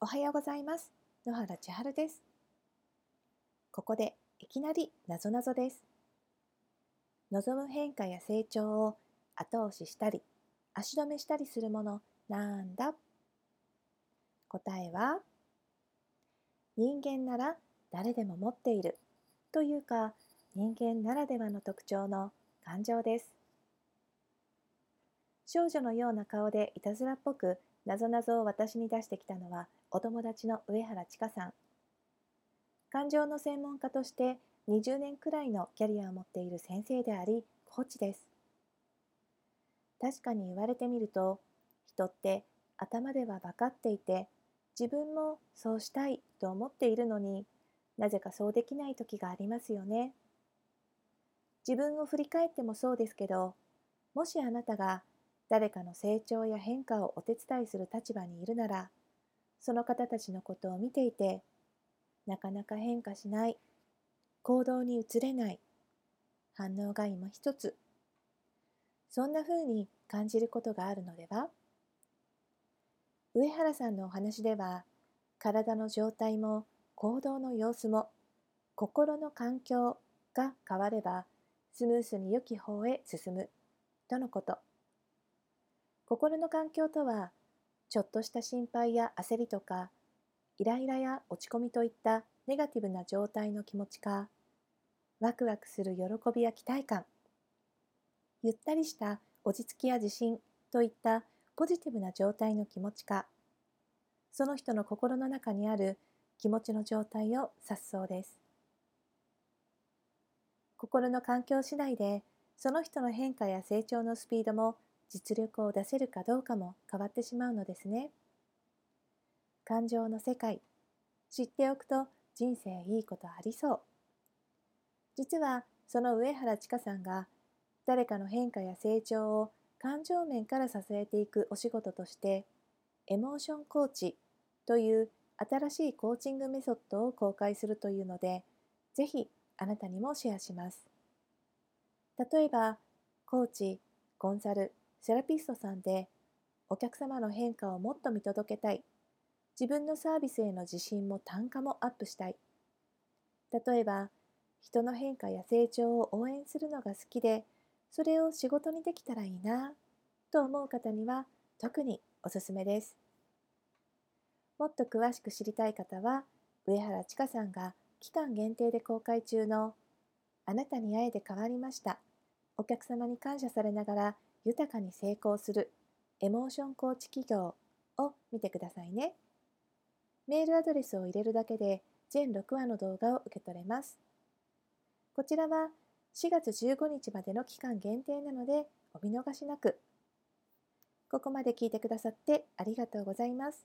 おはようございます。野原千春です。ここでいきなりなぞなぞです。望む変化や成長を後押ししたり、足止めしたりするものなんだ？答えは、人間なら誰でも持っているというか、人間ならではの特徴の感情です。少女のような顔でいたずらっぽくなぞなぞを私に出してきたのはお友達の上原千佳さん。感情の専門家として20年くらいのキャリアを持っている先生であり、コーチです。確かに言われてみると、人って頭では分かっていて、自分もそうしたいと思っているのになぜかそうできない時がありますよね。自分を振り返ってもそうですけど、もしあなたが誰かの成長や変化をお手伝いする立場にいるなら、その方たちのことを見ていて、なかなか変化しない、行動に移れない、反応が今一つ、そんな風に感じることがあるのでは？上原さんのお話では、体の状態も行動の様子も心の環境が変わればスムースに良き方へ進むとのこと。心の環境とは、ちょっとした心配や焦りとか、イライラや落ち込みといったネガティブな状態の気持ちか、ワクワクする喜びや期待感、ゆったりした落ち着きや自信といったポジティブな状態の気持ちか、その人の心の中にある気持ちの状態を指すそうです。心の環境次第で、その人の変化や成長のスピードも実力を出せるかどうかも変わってしまうのですね。感情の世界、知っておくと人生いいことありそう。実はその上原千佳さんが誰かの変化や成長を感情面から支えていくお仕事としてエモーションコーチという新しいコーチングメソッドを公開するというのでぜひあなたにもシェアします。例えばコーチ、コンサル、セラピストさんでお客様の変化をもっと見届けたい。自分のサービスへの自信も単価もアップしたい。例えば、人の変化や成長を応援するのが好きで、それを仕事にできたらいいなと思う方には特におすすめです。もっと詳しく知りたい方は、上原千佳さんが期間限定で公開中のあなたに会えて変わりました。お客様に感謝されながら豊かに成功するエモーションコーチ企業を見てくださいね。メールアドレスを入れるだけで全6話の動画を受け取れます。こちらは4月15日までの期間限定なのでお見逃しなく。ここまで聞いてくださってありがとうございます。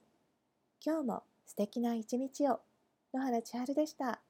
今日も素敵な一日を。野原千春でした。